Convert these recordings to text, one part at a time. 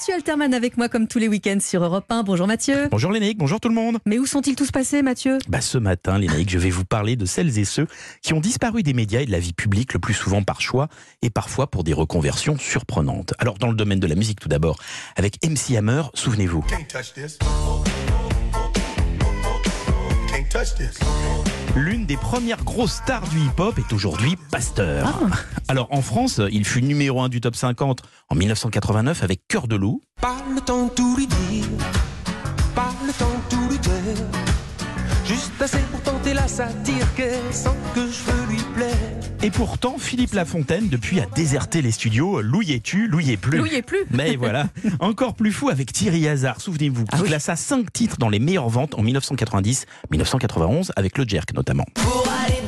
Mathieu Alterman avec moi comme tous les week-ends sur Europe 1. Bonjour Mathieu. Bonjour Lénaïque, bonjour tout le monde. Mais où sont-ils tous passés Mathieu? Bah, Ce matin, Lénaïque, je vais vous parler de celles et ceux qui ont disparu des médias et de la vie publique le plus souvent par choix et parfois pour des reconversions surprenantes. Alors dans le domaine de la musique tout d'abord, avec MC Hammer, souvenez-vous. L'une des premières grosses stars du hip-hop est aujourd'hui Pasteur. Ah. Alors en France, il fut numéro 1 du top 50 en 1989 avec Cœur de loup. Pas le temps de tout lui dire, pas le temps de tout lui dire. Juste assez pour tenter la satire qu'elle sent que je veux. Et pourtant, Philippe Lafontaine, depuis, a déserté les studios. Louillez-tu, louillez plus. Louillez plus. Mais voilà, encore plus fou avec Thierry Hazard, souvenez-vous, qui Ah oui. classa 5 titres dans les meilleures ventes en 1990, 1991, avec le Jerk notamment. Pour aller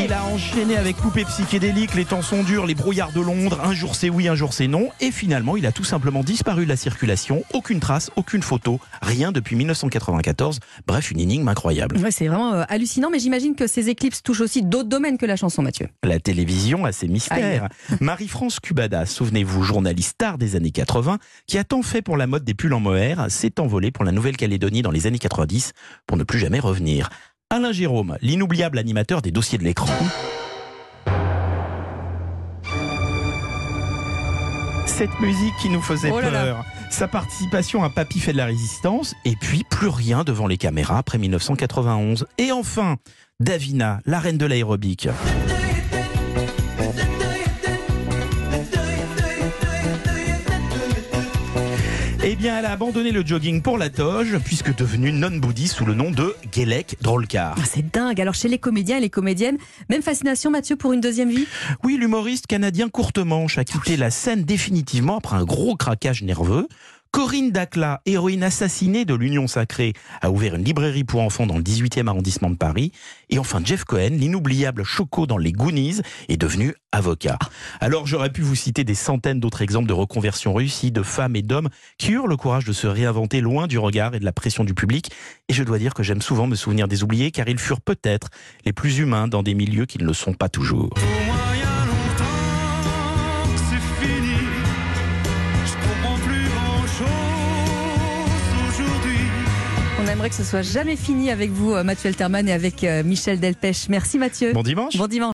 Il a enchaîné avec Poupée psychédélique, Les temps sont durs, Les brouillards de Londres, Un jour c'est oui, un jour c'est non. Et finalement, il a tout simplement disparu de la circulation. Aucune trace, aucune photo, rien depuis 1994. Bref, une énigme incroyable. Ouais, c'est vraiment euh, hallucinant, mais j'imagine que ces éclipses touchent aussi d'autres domaines que la chanson Mathieu. La télévision a ses mystères. Marie-France Cubada, souvenez-vous, journaliste star des années 80, qui a tant fait pour la mode des pulls en mohair, s'est envolée pour la Nouvelle-Calédonie dans les années 90 pour ne plus jamais revenir. Alain Jérôme, l'inoubliable animateur des dossiers de l'écran. Cette musique qui nous faisait Oh là là. peur. Sa participation à Papy fait de la résistance, et puis plus rien devant les caméras après 1991. Et enfin, Davina, la reine de l'aérobic. Eh bien, elle a abandonné le jogging pour la toge, puisque devenue non-bouddhiste sous le nom de Gelek Drolkar. Ah, c'est dingue. Alors chez les comédiens et les comédiennes, même fascination Mathieu pour une deuxième vie? Oui, l'humoriste canadien Courtemanche a quitté la scène définitivement après un gros craquage nerveux. Corinne Dacla, héroïne assassinée de l'Union Sacrée, a ouvert une librairie pour enfants dans le 18e arrondissement de Paris. Et enfin, Jeff Cohen, l'inoubliable Choco dans les Goonies, est devenu avocat. Alors, j'aurais pu vous citer des centaines d'autres exemples de reconversions réussies de femmes et d'hommes qui eurent le courage de se réinventer loin du regard et de la pression du public. Et je dois dire que j'aime souvent me souvenir des oubliés car ils furent peut-être les plus humains dans des milieux qui ne le sont pas toujours. Aimerait que ce soit jamais fini avec vous euh, Mathieu Alterman et avec euh, Michel Delpech. Merci Mathieu. Bon dimanche Bon dimanche.